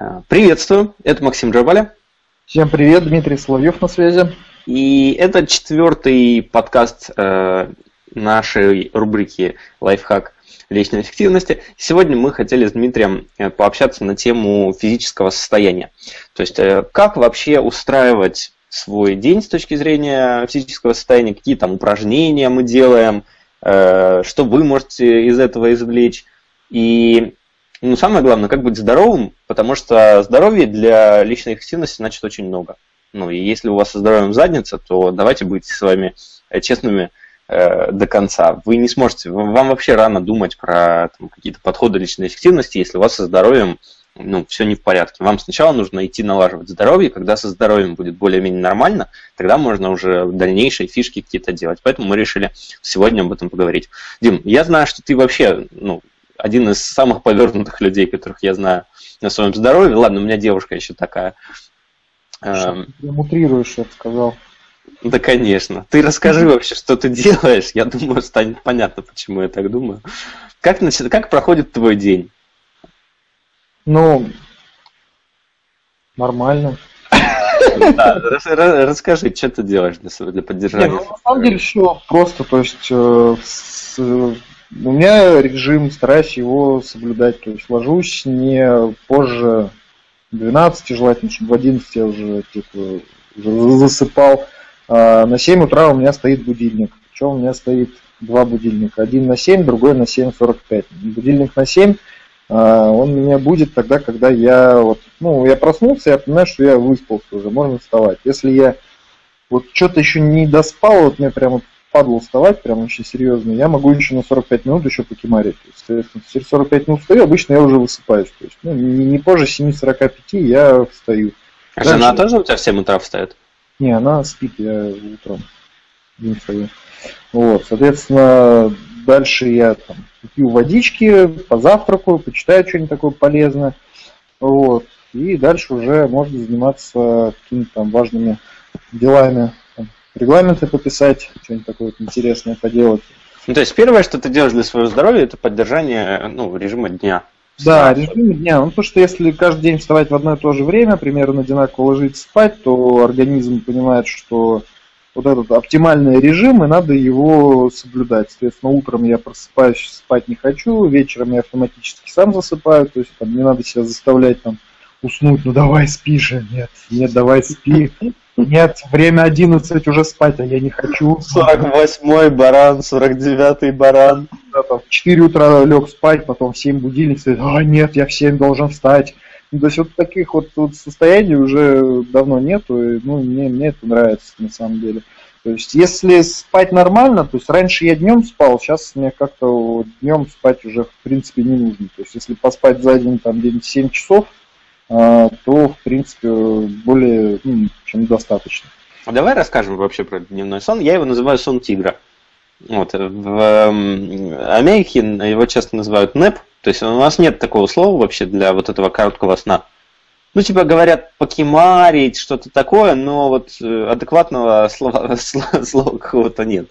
Э, приветствую, это Максим Джабаля. Всем привет, Дмитрий Соловьев на связи. И это четвертый подкаст э, нашей рубрики «Лайфхак личной эффективности». Сегодня мы хотели с Дмитрием э, пообщаться на тему физического состояния. То есть, как вообще устраивать свой день с точки зрения физического состояния, какие там упражнения мы делаем, что вы можете из этого извлечь. И ну, самое главное, как быть здоровым, потому что здоровье для личной эффективности значит очень много. Ну, и если у вас со здоровьем задница, то давайте быть с вами э, честными э, до конца. Вы не сможете, вам вообще рано думать про там, какие-то подходы личной эффективности, если у вас со здоровьем ну, все не в порядке. Вам сначала нужно идти налаживать здоровье, когда со здоровьем будет более-менее нормально, тогда можно уже дальнейшие фишки какие-то делать. Поэтому мы решили сегодня об этом поговорить. Дим, я знаю, что ты вообще ну, один из самых повернутых людей, которых я знаю на своем здоровье. Ладно, у меня девушка еще такая. Ты эм, мутрируешь, я бы сказал. Да, конечно. Ты расскажи вообще, что ты делаешь. Я думаю, станет понятно, почему я так думаю. Как, как проходит твой день? Ну, нормально. Да, расскажи, что ты делаешь для, для поддержания? Нет, ну, на самом деле все просто, то есть э, с, у меня режим, стараюсь его соблюдать. То есть ложусь не позже 12, желательно, чтобы в 11 я уже типа, засыпал. А на 7 утра у меня стоит будильник. Причем у меня стоит два будильника. Один на 7, другой на 7.45. Будильник на 7, а, он меня будет тогда, когда я вот, ну, я проснулся, я понимаю, что я выспался уже, можно вставать. Если я вот что-то еще не доспал, вот мне прямо падло вставать, прям очень серьезно, я могу еще на 45 минут еще покемарить. Есть, через 45 минут встаю, обычно я уже высыпаюсь. То есть, ну, не, не позже 7.45 я встаю. А Дальше... жена тоже у тебя в 7 утра встает? Не, она спит, я утром не встаю. Вот, соответственно, дальше я там пью водички, позавтракаю, почитаю что-нибудь такое полезное. Вот. И дальше уже можно заниматься какими-то там важными делами регламенты пописать, что-нибудь такое вот интересное поделать. Ну, то есть первое, что ты делаешь для своего здоровья, это поддержание ну, режима дня. Да, режим дня. Ну, потому что если каждый день вставать в одно и то же время, примерно одинаково ложиться спать, то организм понимает, что вот этот оптимальный режим, и надо его соблюдать. Соответственно, утром я просыпаюсь, спать не хочу, вечером я автоматически сам засыпаю, то есть там не надо себя заставлять там уснуть, ну давай спи же, нет, нет, давай спи. Нет, время 11 уже спать, а я не хочу. 48-й баран, 49-й баран. Да, там, в 4 утра лег спать, потом в 7 будильник а нет, я в 7 должен встать. Ну, то есть вот таких вот, вот состояний уже давно нету, и, ну, мне, мне это нравится на самом деле. То есть, если спать нормально, то есть раньше я днем спал, сейчас мне как-то днем спать уже в принципе не нужно. То есть, если поспать за день там где-нибудь 7 часов, то, в принципе, более ну, чем достаточно. А давай расскажем вообще про дневной сон. Я его называю сон тигра. Вот. В эм, Америке его часто называют НЭП, то есть у нас нет такого слова вообще для вот этого короткого сна. Ну, типа говорят покемарить, что-то такое, но вот э, адекватного слова, слова какого-то нет.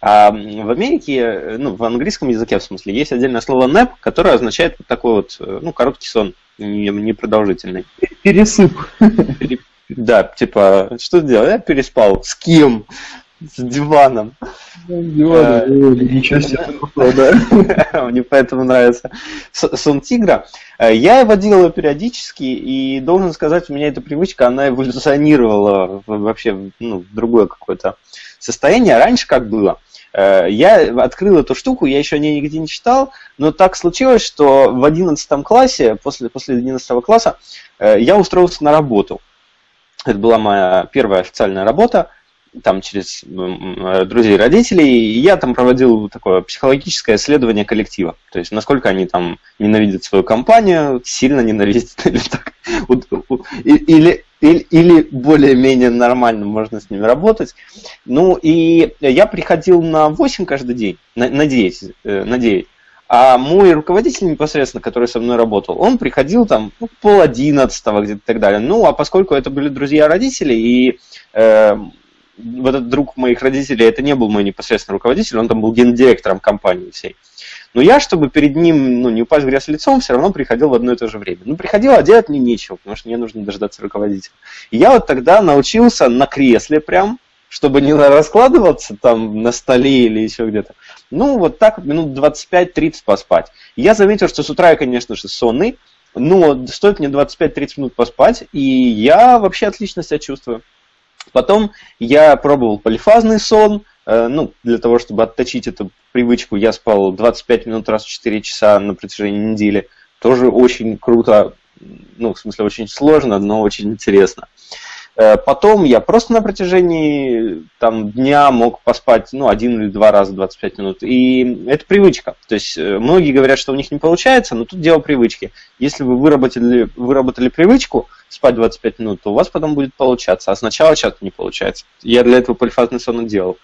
А в Америке, ну, в английском языке, в смысле, есть отдельное слово nap, которое означает вот такой вот, э, ну, короткий сон непродолжительный. Пересып. Да, типа, что делать? Я переспал. С кем? С диваном. С диваном. Э, ничего себе, да. Мне поэтому нравится сон тигра. Э, я его делаю периодически, и должен сказать, у меня эта привычка, она эволюционировала вообще ну, в другое какое-то состояние. Раньше как было? Э, я открыл эту штуку, я еще о ней нигде не читал, но так случилось, что в 11 классе, после, после 11 класса, э, я устроился на работу. Это была моя первая официальная работа, там через э, друзей родителей, и я там проводил такое психологическое исследование коллектива. То есть, насколько они там ненавидят свою компанию, сильно ненавидят или так. Или, или, или более-менее нормально можно с ними работать. Ну, и я приходил на 8 каждый день, на, на 9, э, на 9. А мой руководитель непосредственно, который со мной работал, он приходил там ну, пол одиннадцатого где-то и так далее. Ну, а поскольку это были друзья родителей, и э, вот этот друг моих родителей, это не был мой непосредственный руководитель, он там был гендиректором компании всей, Но я, чтобы перед ним ну, не упасть в грязь лицом, все равно приходил в одно и то же время. Ну, приходил, а делать мне нечего, потому что мне нужно дождаться руководителя. И я вот тогда научился на кресле прям, чтобы не раскладываться там на столе или еще где-то. Ну, вот так минут 25-30 поспать. Я заметил, что с утра я, конечно же, сонный, но стоит мне 25-30 минут поспать, и я вообще отлично себя чувствую. Потом я пробовал полифазный сон, ну, для того, чтобы отточить эту привычку, я спал 25 минут раз в 4 часа на протяжении недели. Тоже очень круто, ну, в смысле, очень сложно, но очень интересно. Э, потом я просто на протяжении там, дня мог поспать ну, один или два раза 25 минут. И это привычка. То есть э, многие говорят, что у них не получается, но тут дело привычки. Если вы выработали, выработали привычку спать 25 минут, то у вас потом будет получаться. А сначала часто не получается. Я для этого полифазный сон делал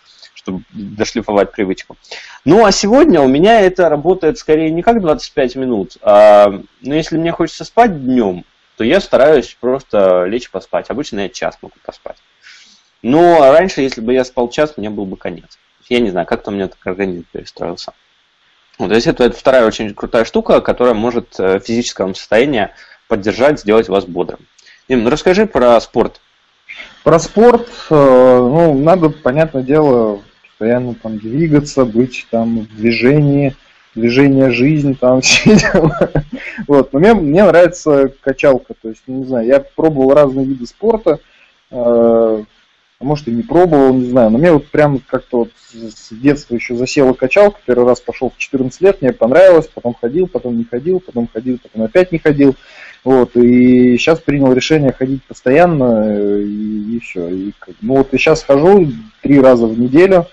чтобы дошлифовать привычку. Ну, а сегодня у меня это работает скорее не как 25 минут, а ну, если мне хочется спать днем, то я стараюсь просто лечь поспать. Обычно я час могу поспать. Но раньше, если бы я спал час, мне был бы конец. Я не знаю, как-то у меня так организм перестроился. Вот, то есть это, это вторая очень крутая штука, которая может э, физическое состояние поддержать, сделать вас бодрым. Дим, ну расскажи про спорт. Про спорт, э, ну, надо, понятное дело, постоянно там двигаться, быть там в движении, движение, жизнь, там все дела. Вот. Но мне, мне нравится качалка. То есть, не знаю, я пробовал разные виды спорта. Э, а может и не пробовал, не знаю. Но мне вот прям как-то вот с детства еще засела качалка. Первый раз пошел в 14 лет, мне понравилось. Потом ходил, потом не ходил, потом ходил, потом опять не ходил. Вот, и сейчас принял решение ходить постоянно, э, и, и все. И, ну вот и сейчас хожу три раза в неделю,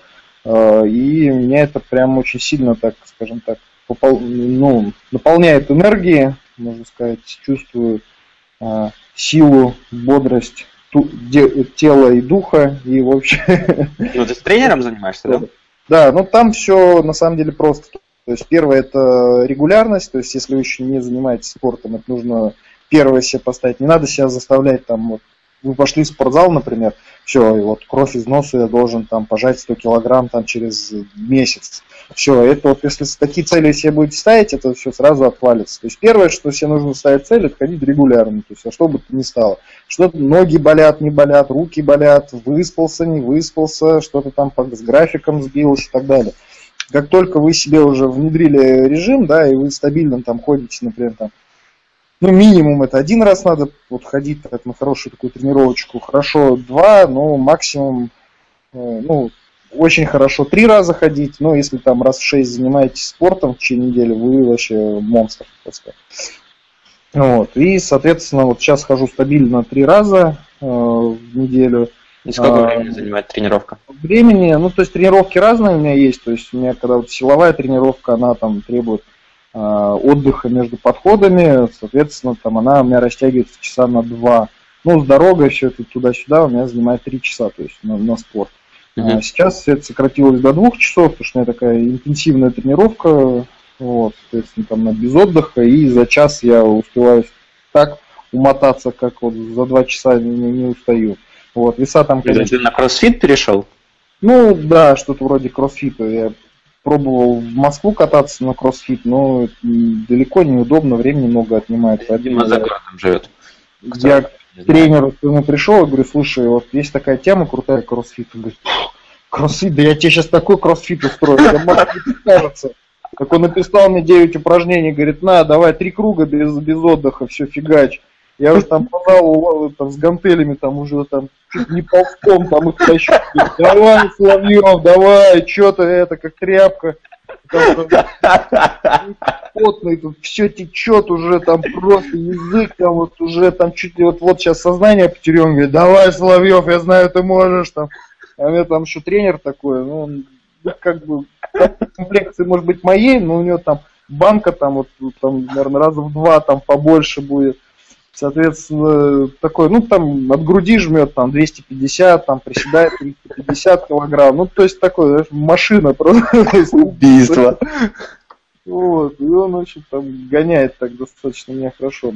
и меня это прям очень сильно, так скажем так, попол, ну, наполняет энергией, можно сказать, чувствую э, силу, бодрость ту, де, тела и духа, и в общем... Ну, ты с тренером занимаешься, да? Да, ну там все на самом деле просто. То есть первое это регулярность, то есть если вы еще не занимаетесь спортом, это нужно первое себе поставить. Не надо себя заставлять там, вот, вы пошли в спортзал, например, все, и вот кровь из носа я должен там пожать 100 килограмм там через месяц. Все, это вот если такие цели себе будете ставить, это все сразу отвалится. То есть первое, что себе нужно ставить цель, это ходить регулярно, то есть а что бы то ни стало. Что-то ноги болят, не болят, руки болят, выспался, не выспался, что-то там с графиком сбилось и так далее. Как только вы себе уже внедрили режим, да, и вы стабильно там ходите, например, там ну, минимум это один раз надо вот ходить так, на хорошую такую тренировочку. Хорошо два, но максимум, э, ну, очень хорошо три раза ходить. Но если там раз в шесть занимаетесь спортом в течение недели, вы вообще монстр, так сказать. Вот. И, соответственно, вот сейчас хожу стабильно три раза э, в неделю. И сколько а, времени занимает тренировка? Времени, ну, то есть тренировки разные у меня есть. То есть у меня, когда вот силовая тренировка, она там требует Э, отдыха между подходами, соответственно, там она у меня растягивается часа на два. Ну, с дорогой это туда-сюда у меня занимает три часа, то есть на, на спорт. Uh-huh. Сейчас это сократилось до двух часов, потому что у меня такая интенсивная тренировка, вот, соответственно, там на без отдыха, и за час я успеваю так умотаться, как вот за два часа не, не устаю. Вот, веса там, конечно... Ты на кроссфит перешел? Ну, да, что-то вроде кроссфита. Я пробовал в Москву кататься на кроссфит, но далеко неудобно, времени много отнимает. Дима за городом живет. Я к тренеру к нему пришел и говорю, слушай, вот есть такая тема крутая кроссфит. Он говорит, кроссфит, да я тебе сейчас такой кроссфит устрою, может не кажется. Как он написал мне 9 упражнений, говорит, на, давай три круга без, без отдыха, все, фигач. Я уже там по там, с гантелями там уже там чуть не ползком там их тащу. Давай, Соловьев, давай, что то это, как тряпка. Потный, тут все течет уже, там просто язык, там вот уже там чуть ли вот, вот сейчас сознание потерял, говорит, давай, Соловьев, я знаю, ты можешь там. А у меня там еще тренер такой, ну, он как бы комплекции может быть моей, но у него там банка там вот там, наверное, раза в два там побольше будет. Соответственно, такой, ну, там, от груди жмет, там, 250, там, приседает 350 килограмм. Ну, то есть, такой, знаешь, машина просто. Убийство. Вот, и он, очень там гоняет так достаточно меня хорошо.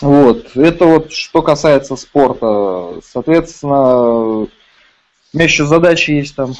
Вот, это вот что касается спорта. Соответственно, у меня еще задачи есть там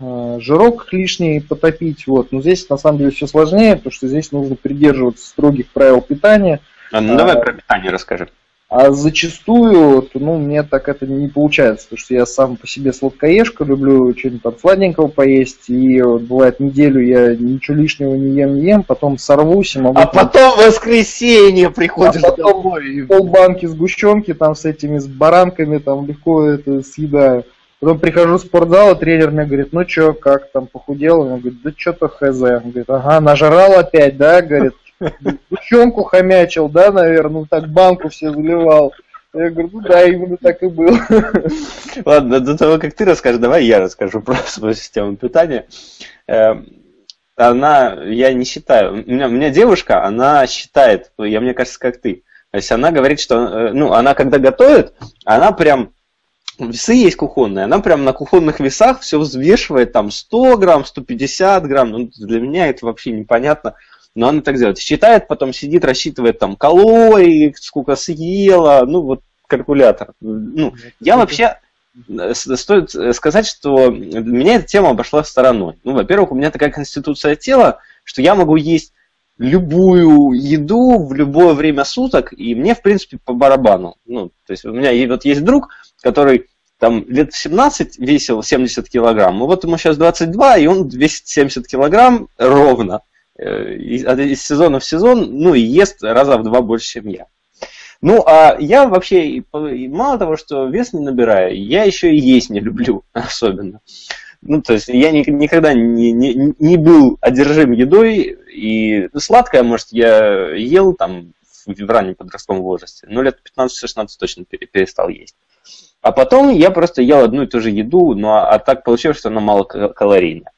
э, жирок лишний потопить. Вот. Но здесь на самом деле все сложнее, потому что здесь нужно придерживаться строгих правил питания. А, ну, давай а, про питание расскажи. А зачастую, ну, мне так это не получается, потому что я сам по себе сладкоежка, люблю что-нибудь там сладенького поесть, и вот бывает неделю я ничего лишнего не ем, не ем, потом сорвусь и могу... А потом в воскресенье приходишь а потом домой. полбанки сгущенки там с этими, с баранками, там легко это съедаю. Потом прихожу в спортзал, и тренер мне говорит, ну чё, как там, похудел? Он говорит, да что-то хз. Он говорит, ага, нажрал опять, да? Говорит, Сгущенку хомячил, да, наверное, ну так банку все заливал. Я говорю, ну да, именно так и было. Ладно, до того, как ты расскажешь, давай я расскажу про свою систему питания. Эм, она, я не считаю, у меня, у меня девушка, она считает, я мне кажется, как ты. То есть она говорит, что, э, ну, она когда готовит, она прям, весы есть кухонные, она прям на кухонных весах все взвешивает, там 100 грамм, 150 грамм, ну, для меня это вообще непонятно но она так делает. Считает, потом сидит, рассчитывает там калории, сколько съела, ну вот калькулятор. Ну, я вообще э, стоит сказать, что меня эта тема обошла стороной. Ну, во-первых, у меня такая конституция тела, что я могу есть любую еду в любое время суток, и мне, в принципе, по барабану. Ну, то есть у меня вот есть друг, который там лет 17 весил 70 килограмм, ну вот ему сейчас 22, и он весит 70 килограмм ровно. Э, из, сезона в сезон, ну и ест раза в два больше, чем я. Ну, а я вообще, мало того, что вес не набираю, я еще и есть не люблю особенно. Ну, то есть я ни, никогда не, не, не был одержим едой, и сладкое, может, я ел там в, в раннем подростковом возрасте, но лет 15-16 точно перестал есть. А потом я просто ел одну и ту же еду, ну а, а так получилось, что она мало калорийная.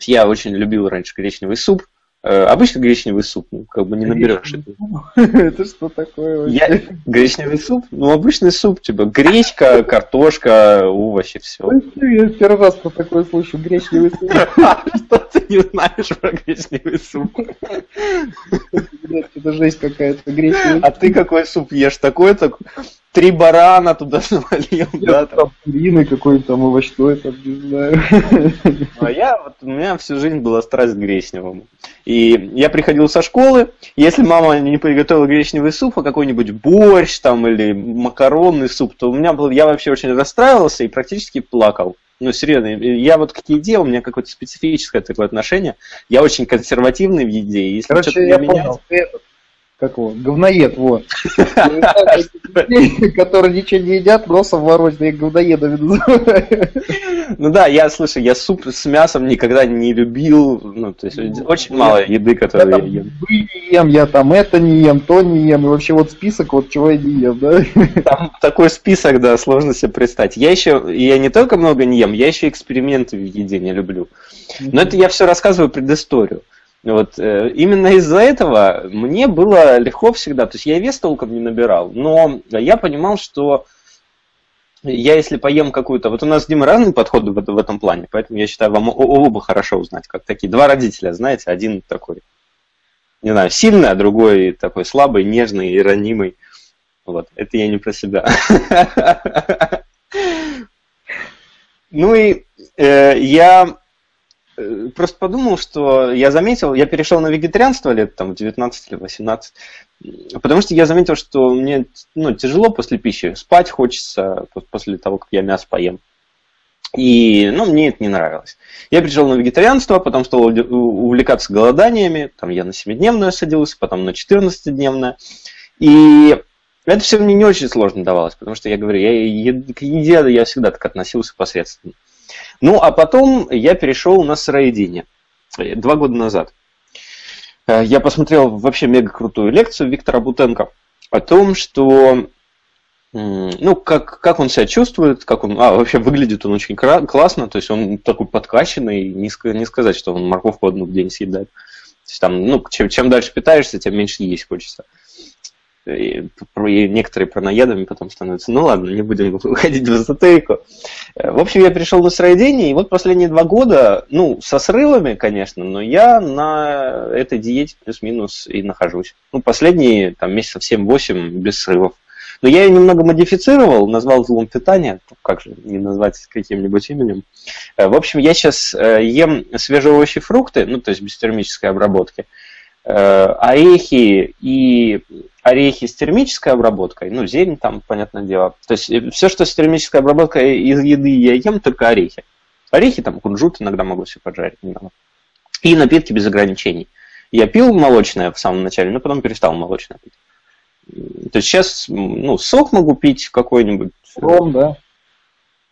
Я очень любил раньше гречневый суп, обычно гречневый суп, ну, как бы не наберешь. Это что такое Я... Гречневый суп? Ну, обычный суп, типа гречка, картошка, овощи, все. Я первый раз про такое слышу, гречневый суп. Что ты не знаешь про гречневый суп? Это жесть какая-то, гречневый А ты какой суп ешь? Такой-то три барана туда навалил, да? Там куриный какой-то там овощной, там, не знаю. А я, вот, у меня всю жизнь была страсть к гречневому. И я приходил со школы, если мама не приготовила гречневый суп, а какой-нибудь борщ там или макаронный суп, то у меня был, я вообще очень расстраивался и практически плакал. Ну, серьезно, я вот к еде, у меня какое-то специфическое такое отношение. Я очень консервативный в еде. Если Короче, я менять... понял, ты этот, как его, говноед, вот. Которые ничего не едят, носом воротят, я говноедами. Ну да, я, слушай, я суп с мясом никогда не любил, ну, то есть очень мало еды, которые я ем. не ем, я там это не ем, то не ем, и вообще вот список, вот чего я не ем, да? Там такой список, да, сложно себе представить. Я еще, я не только много не ем, я еще эксперименты в еде не люблю. Но это я все рассказываю предысторию. Вот, э, именно из-за этого мне было легко всегда, то есть я вес толком не набирал, но я понимал, что я если поем какую-то, вот у нас с Димой разные подходы в, этом плане, поэтому я считаю, вам оба хорошо узнать, как такие два родителя, знаете, один такой, не знаю, сильный, а другой такой слабый, нежный и ранимый. Вот, это я не про себя. Ну и э, я просто подумал, что я заметил, я перешел на вегетарианство лет там 19 или 18, потому что я заметил, что мне ну, тяжело после пищи, спать хочется после того, как я мясо поем. И, ну, мне это не нравилось. Я перешел на вегетарианство, потом стал увлекаться голоданиями, там я на 7-дневное садился, потом на 14-дневное. И это все мне не очень сложно давалось, потому что я говорю, я, к еде я всегда так относился посредственно. Ну, а потом я перешел на сыроедение. Два года назад. Э, я посмотрел вообще мега крутую лекцию Виктора Бутенко о том, что ну, как, как он себя чувствует, как он, а, вообще выглядит он очень классно, то есть он такой подкачанный, не, не сказать, что он морковку одну в день съедает. То есть там, ну, чем, чем дальше питаешься, тем меньше есть хочется и, и некоторые параноедами потом становятся. Ну ладно, не будем уходить в эзотерику. Э, в общем, я пришел на сыроедение, и вот последние два года, ну, со срывами, конечно, но я на этой диете плюс-минус и нахожусь. Ну, последние там месяцев 7-8 без срывов. Но я ее немного модифицировал, назвал злом питания, как же не назвать каким-нибудь именем. Э, в общем, я сейчас э, ем свежие овощи фрукты, ну, то есть без термической обработки, орехи и орехи с термической обработкой, ну, зелень там, понятное дело. То есть все, что с термической обработкой из еды я ем, только орехи. Орехи, там, кунжут иногда могу себе поджарить немного. И напитки без ограничений. Я пил молочное в самом начале, но потом перестал молочное пить. То есть сейчас, ну, сок могу пить какой-нибудь. Ром, да?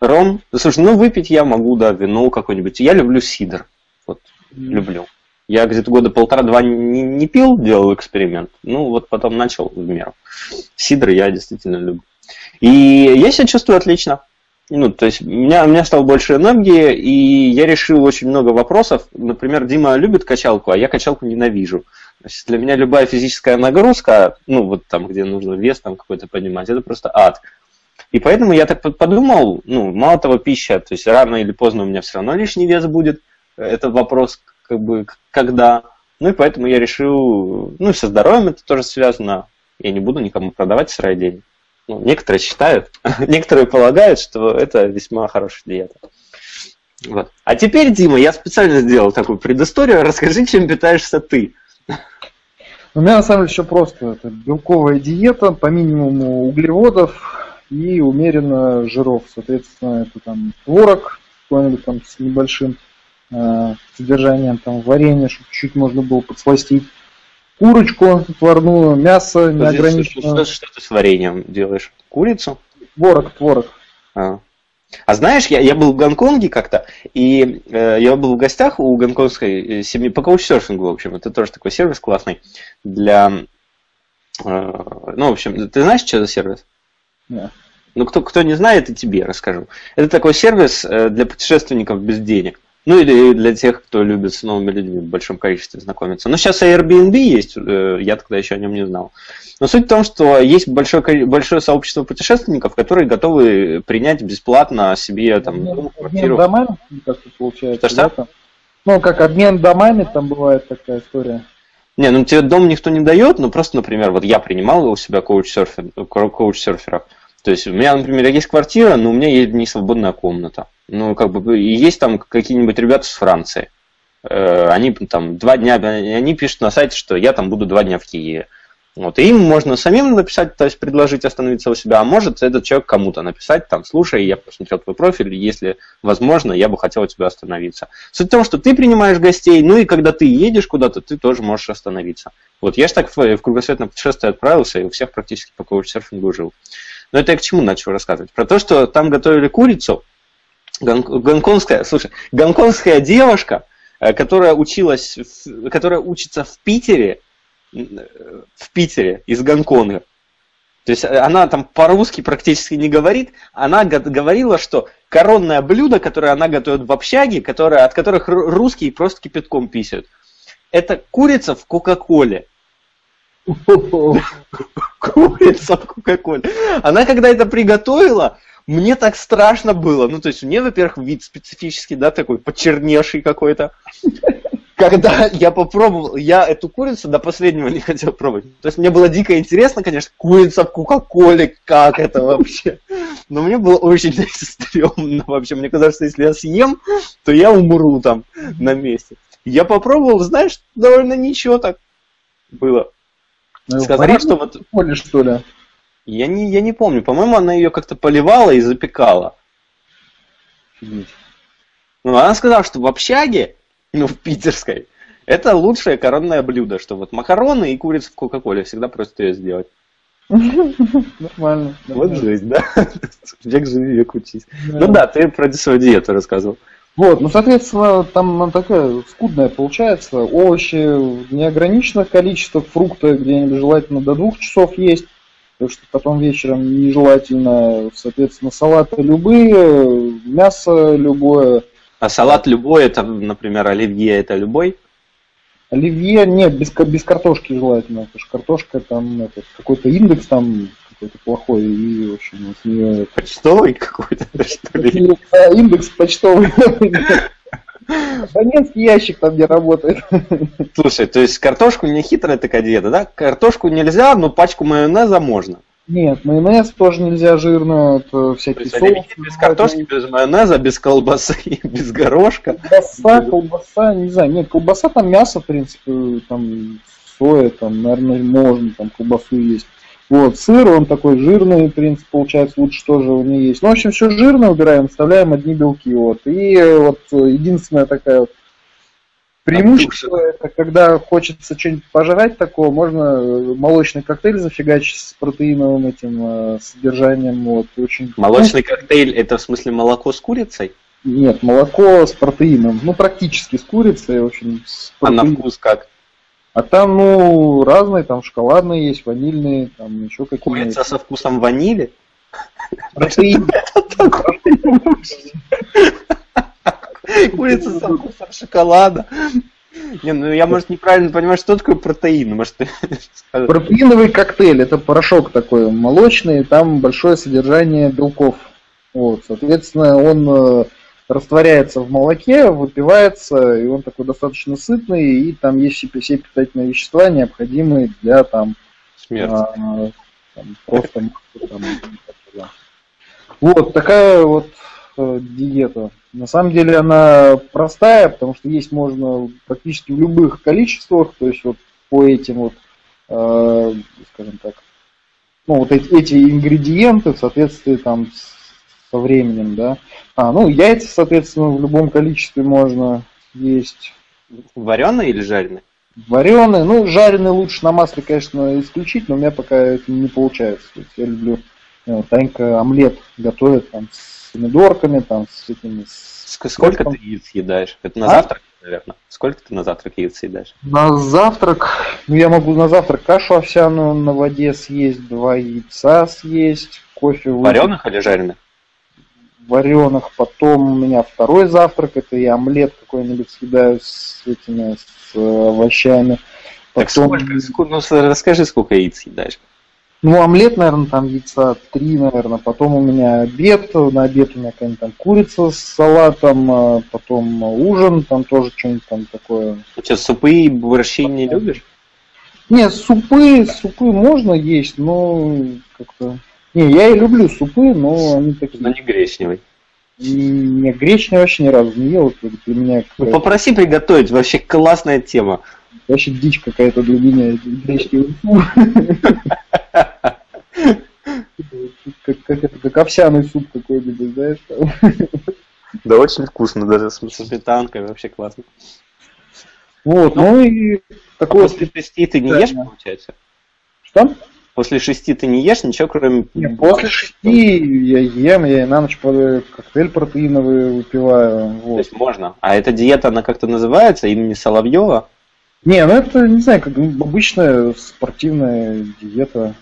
Ром. Слушай, ну выпить я могу, да, вино какое-нибудь. Я люблю сидр. Вот, mm. люблю. Я где-то года полтора-два не, не пил, делал эксперимент. Ну, вот потом начал в меру. Сидр я действительно люблю. И я себя чувствую отлично. Ну, то есть у меня, у меня стало больше энергии, и я решил очень много вопросов. Например, Дима любит качалку, а я качалку ненавижу. То есть для меня любая физическая нагрузка, ну, вот там, где нужно вес там какой-то поднимать, это просто ад. И поэтому я так подумал, ну, мало того, пища, то есть рано или поздно у меня все равно лишний вес будет. Это вопрос, как бы, когда. Ну, и поэтому я решил, ну, со здоровьем это тоже связано. Я не буду никому продавать сырое деньги. Ну, некоторые считают, некоторые полагают, что это весьма хорошая диета. Вот. А теперь, Дима, я специально сделал такую предысторию. Расскажи, чем питаешься ты. У меня на самом деле все просто. Это белковая диета по минимуму углеводов и умеренно жиров. Соответственно, это там творог какой-нибудь там с небольшим содержанием там варенья, чтобы чуть можно было подсластить курочку отварную, мясо неограниченное. Что, что, что ты с вареньем делаешь? Курицу? Творог, творог. А. А знаешь, я, я был в Гонконге как-то, и э, я был в гостях у гонконгской э, семьи по каучсерфингу, в общем, это тоже такой сервис классный для... Э, ну, в общем, ты знаешь, что за сервис? Нет. Ну, кто, кто не знает, и тебе расскажу. Это такой сервис э, для путешественников без денег. Ну или для тех, кто любит с новыми людьми в большом количестве знакомиться. Но сейчас Airbnb есть, э, я тогда еще о нем не знал. Но суть в том, что есть большое, большое сообщество путешественников, которые готовы принять бесплатно себе там, обмен, дом, квартиру. Обмен домами, как получается. Что, что? Ну, как обмен домами, там бывает такая история. Не, ну тебе дом никто не дает, ну просто, например, вот я принимал у себя коуч-серферов, коуч-серферов то есть у меня, например, есть квартира, но у меня есть не свободная комната. Ну, как бы, есть там какие-нибудь ребята с Франции. Э, они там два дня, они пишут на сайте, что я там буду два дня в Киеве. Вот, и им можно самим написать, то есть предложить остановиться у себя, а может этот человек кому-то написать, там, слушай, я посмотрел твой профиль, если возможно, я бы хотел у тебя остановиться. Суть в том, что ты принимаешь гостей, ну и когда ты едешь куда-то, ты тоже можешь остановиться. Вот я же так в, в кругосветное путешествие отправился и у всех практически по коуч-серфингу жил. Но это я к чему начал рассказывать? Про то, что там готовили курицу, гонконгская, слушай, гонконгская девушка, э, которая училась, которая учится в Питере, э, в Питере из Гонконга. То есть э, она там по-русски практически не говорит. Она говорила, что коронное блюдо, которое она готовит в общаге, которое, от которых русские просто кипятком писают, это курица в Кока-Коле. Курица в Кока-Коле. Она когда это приготовила, мне так страшно было. Ну, то есть у нее, во-первых, вид специфический, да, такой почерневший какой-то. Когда я попробовал, я эту курицу до последнего не хотел пробовать. То есть мне было дико интересно, конечно, курица в Кока-Коле, как это вообще. Но мне было очень стрёмно вообще. Мне казалось, что если я съем, то я умру там на месте. Я попробовал, знаешь, довольно ничего так было. Ну, Сказала, что вот... Поле, что ли? Я не, я не помню. По-моему, она ее как-то поливала и запекала. Ну, она сказала, что в общаге, ну, в питерской, это лучшее коронное блюдо, что вот макароны и курица в Кока-Коле всегда просят ее сделать. Нормально. Вот жизнь, да? Век живи, век учись. Ну да, ты про свою диету рассказывал. Вот, ну, соответственно, там она такая скудная получается. Овощи в неограниченных количествах, фрукты где-нибудь желательно до двух часов есть. Потому что потом вечером нежелательно, соответственно, салаты любые, мясо любое. А салат любой, это, например, оливье, это любой? Оливье, нет, без, без картошки желательно. Потому что картошка там, это, какой-то индекс там какой-то плохой, и, в общем, с нее... Почтовый какой-то, что ли? Индекс почтовый. Абонентский ящик там не работает. Слушай, то есть картошку не хитрая такая диета, да? Картошку нельзя, но пачку майонеза можно. Нет, майонез тоже нельзя жирно, это всякие соусы. Без картошки, без майонеза, без колбасы, без горошка. Колбаса, колбаса, не знаю, нет, колбаса там мясо, в принципе, там соя, там, наверное, можно там колбасу есть. Вот, сыр, он такой жирный, в принципе, получается, лучше тоже у него есть. Ну, в общем, все жирное убираем, оставляем одни белки, вот. И вот единственная такая вот Преимущество это когда хочется что-нибудь пожрать такого, можно э, молочный коктейль зафигачить с протеиновым этим э, содержанием. Вот, очень... Молочный ну, коктейль это в смысле молоко с курицей? Нет, молоко с протеином. Ну, практически с курицей, в общем, с протеином. А на вкус как? А там, ну, разные, там шоколадные есть, ванильные, там еще какие-то. Курица со вкусом ванили? Курица со вкусом шоколада. Не, ну я, может, неправильно понимаю, что такое протеин. Может, Протеиновый коктейль это порошок такой молочный, там большое содержание белков. Вот, соответственно, он э, растворяется в молоке, выпивается, и он такой достаточно сытный, и там есть все питательные вещества, необходимые для там, Смерти. А, там просто там, вот такая вот э, диета. На самом деле она простая, потому что есть можно практически в любых количествах, то есть вот по этим вот, э, скажем так, ну вот эти, эти ингредиенты в соответствии там со временем, да. А, ну яйца, соответственно, в любом количестве можно есть. Вареные или жареные? Вареные, ну жареные лучше на масле, конечно, исключить, но у меня пока это не получается. То есть я люблю, э, Танька омлет готовит там с помидорками, там, с этими... С Сколько ты яиц съедаешь? Это на а? завтрак, наверное? Сколько ты на завтрак яиц съедаешь? На завтрак, ну я могу на завтрак кашу овсяную на воде съесть, два яйца съесть, кофе. Вареных или жареных? Вареных. Потом у меня второй завтрак, это я омлет какой-нибудь съедаю с этими, с овощами. Потом... Так сколько, ну расскажи, сколько яиц съедаешь? Ну, омлет, наверное, там яйца три, наверное. Потом у меня обед. На обед у меня какая-нибудь там курица с салатом. А потом ужин, там тоже что-нибудь там такое. У тебя супы и борщи не любишь? Нет, супы, супы можно есть, но как-то... Не, я и люблю супы, но они такие... Но не гречневый. Не, гречневый вообще ни разу не ел. Для меня ну, попроси приготовить, вообще классная тема. Вообще дичь какая-то для меня, гречневый суп. Как, как, это, как овсяный суп какой-нибудь, знаешь? Там. Да очень вкусно, даже с сметанкой, вообще классно. Вот, ну, ну и такой а после шести ты не ешь, получается? Что? После шести ты не ешь ничего, кроме... Нет, после шести я ем, я на ночь коктейль протеиновый выпиваю. Вот. То есть можно. А эта диета, она как-то называется, имени Соловьева? Не, ну это, не знаю, как обычная спортивная диета.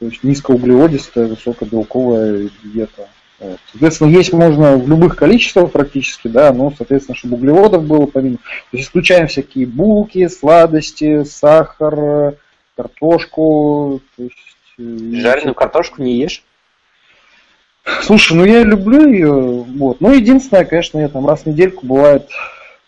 То есть низкоуглеводистая, высокобелковая диета. Вот. Соответственно, есть можно в любых количествах практически, да, но, соответственно, чтобы углеводов было помимо. То есть исключаем всякие булки, сладости, сахар, картошку. То есть, э, Жареную картошку не ешь? Слушай, ну я люблю ее, вот. Ну, единственное, конечно, я там раз в недельку бывает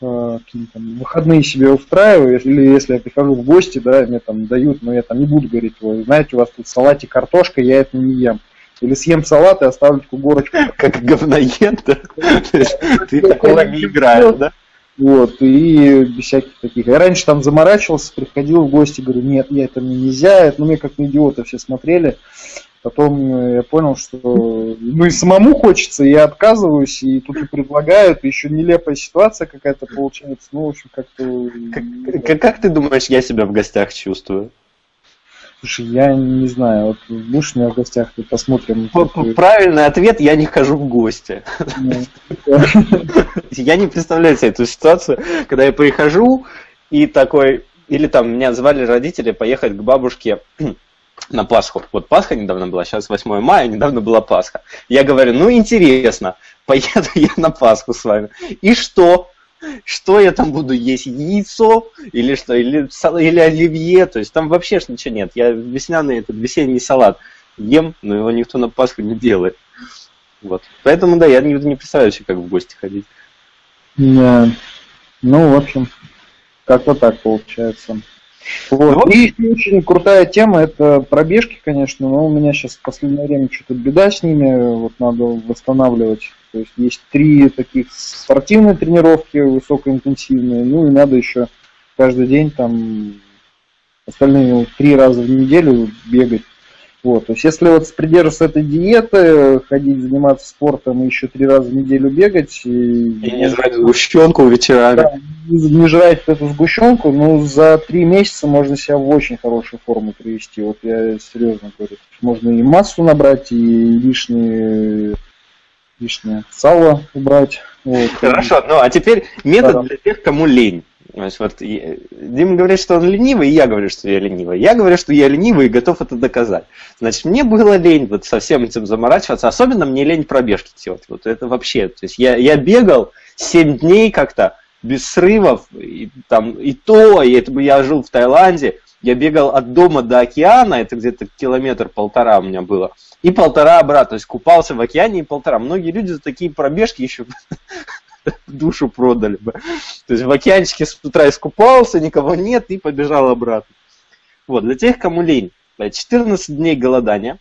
Э, там, выходные себе устраиваю, или если я прихожу в гости, да, мне там дают, но я там не буду говорить, вы знаете, у вас тут салатик картошка, я это не ем. Или съем салат и оставлю такую горочку. Как говноед, да? Ты такого не играешь, да? Вот, и без всяких таких. Я раньше там заморачивался, приходил в гости, говорю, нет, я это мне нельзя, ну, мне как на идиота все смотрели. Потом э, я понял, что ну и самому хочется, я отказываюсь, и тут и предлагают, и еще нелепая ситуация какая-то получается. Ну, в общем, как-то... Как, как, как ты думаешь, я себя в гостях чувствую? Слушай, я не знаю, вот будешь у меня в гостях, ты посмотрим. Правильный ответ, я не хожу в гости. Я не представляю себе эту ситуацию, когда я прихожу и такой, или там меня звали родители поехать к бабушке на Пасху. Вот Пасха недавно была, сейчас 8 мая, недавно была Пасха. Я говорю, ну интересно, поеду я на Пасху с вами. И что? Что я там буду есть? Яйцо? Или что? Или, или оливье? То есть там вообще ж ничего нет. Я весняный этот весенний салат ем, но его никто на Пасху не делает. Вот. Поэтому, да, я не, не представляю себе, как в гости ходить. Да. Ну, в общем, как-то так получается. Вот. Ну, и очень крутая тема, это пробежки, конечно, но у меня сейчас в последнее время что-то беда с ними, вот надо восстанавливать. То есть есть три таких спортивные тренировки высокоинтенсивные, ну и надо еще каждый день там остальные три раза в неделю бегать. Вот, то есть если вот придерживаться этой диеты, ходить заниматься спортом и еще три раза в неделю бегать. И, и не жрать сгущенку вечерами. Да, не жрать эту сгущенку, ну за три месяца можно себя в очень хорошую форму привести. Вот я серьезно говорю. Можно и массу набрать, и лишние лишнее сало убрать. Вот. Хорошо, ну а теперь метод да. для тех, кому лень. То есть вот Дима говорит, что он ленивый, и я говорю, что я ленивый. Я говорю, что я ленивый и готов это доказать. Значит, мне было лень вот со всем этим заморачиваться. Особенно мне лень пробежки делать. Вот это вообще. То есть я, я бегал 7 дней как-то без срывов. И, там, и то, и это бы я жил в Таиланде. Я бегал от дома до океана, это где-то километр-полтора у меня было, и полтора обратно. То есть купался в океане и полтора. Многие люди за такие пробежки еще душу продали бы. То есть в океанчике с утра искупался, никого нет и побежал обратно. Вот, для тех, кому лень, 14 дней голодания,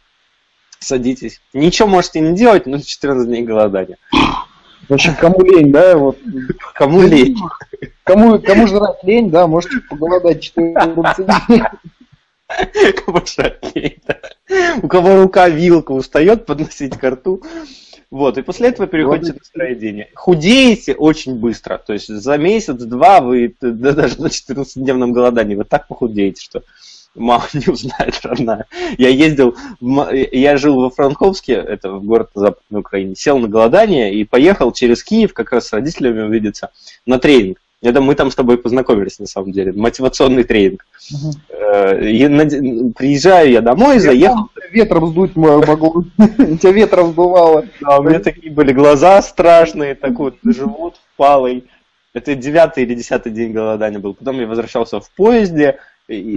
садитесь. Ничего можете не делать, но 14 дней голодания. В общем, кому лень, да, вот. Кому лень. Кому, кому жрать лень, да, можете поголодать 14 дней. Кому жрать лень, да. У кого рука вилка устает подносить к рту, вот, и после этого переходите на строение. Худеете очень быстро, то есть за месяц-два вы да, даже на 14-дневном голодании вы так похудеете, что мама не узнает, родная. Я ездил, я жил во Франковске, это в город на Западной Украине, сел на голодание и поехал через Киев как раз с родителями увидеться на тренинг. Это мы там с тобой познакомились, на самом деле. Мотивационный тренинг. Угу. Приезжаю я домой, я заехал. Ветром сдуть могу. Тебя ветром сдувало. Да, у меня такие были глаза страшные, такой живот впалый. Это девятый или десятый день голодания был. Потом я возвращался в поезде,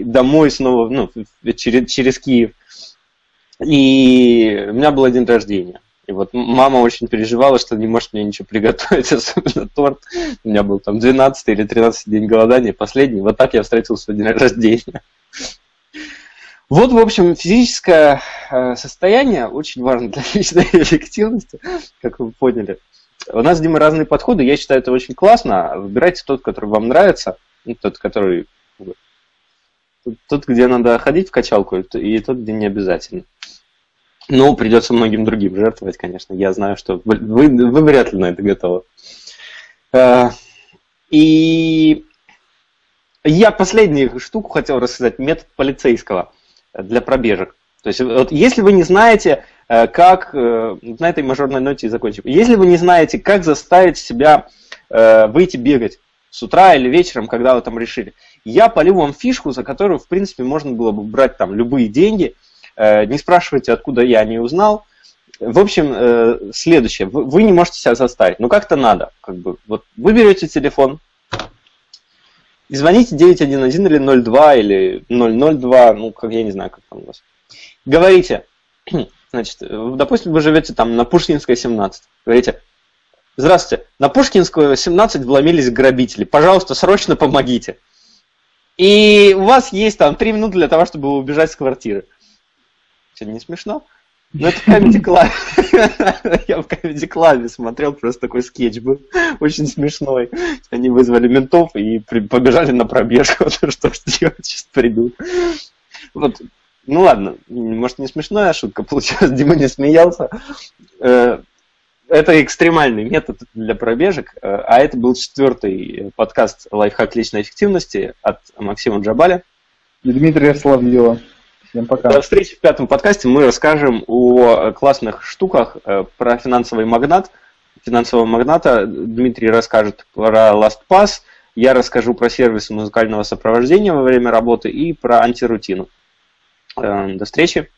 домой снова, ну, через, через Киев. И у меня был день рождения. И вот мама очень переживала, что не может мне ничего приготовить, особенно торт. У меня был там 12 или 13 день голодания, последний. Вот так я встретил свой день рождения. Вот, в общем, физическое э, состояние очень важно для личной эффективности, как вы поняли. У нас, Дима, разные подходы. Я считаю, это очень классно. Выбирайте тот, который вам нравится, ну, тот, который... Тот, где надо ходить в качалку, и тот, где не обязательно. Ну, придется многим другим жертвовать, конечно. Я знаю, что вы, вы вряд ли на это готовы. Э, и я последнюю штуку хотел рассказать, метод полицейского для пробежек. То есть, вот если вы не знаете, э, как, э, на этой мажорной ноте и закончим, если вы не знаете, как заставить себя выйти бегать с утра или вечером, когда вы там решили, я полю вам фишку, за которую, в принципе, можно было бы брать там любые деньги – Э, не спрашивайте, откуда я не узнал. В общем, э, следующее. Вы не можете себя заставить. Ну, как-то надо. Как бы, вот вы берете телефон, и звоните 911 или 02 или 002, ну, как я не знаю, как там у вас. Говорите, значит, допустим, вы живете там на Пушкинской 17. Говорите, здравствуйте, на Пушкинскую 17 вломились грабители, пожалуйста, срочно помогите. И у вас есть там 3 минуты для того, чтобы убежать с квартиры. Что, не смешно? Ну, это в Comedy Club. Я в Comedy Club смотрел, просто такой скетч был. Очень смешной. Они вызвали ментов и побежали на пробежку. Что ж делать, сейчас придут. Вот. Ну ладно, может не смешная шутка получилась, Дима не смеялся. Это экстремальный метод для пробежек, э, а это был четвертый подкаст «Лайфхак личной эффективности» от Максима Джабаля. И Дмитрия Соловьева. Всем пока. До встречи в пятом подкасте. Мы расскажем о классных штуках э, про финансовый магнат. Финансового магната Дмитрий расскажет про LastPass. Я расскажу про сервисы музыкального сопровождения во время работы и про антирутину. Э, до встречи.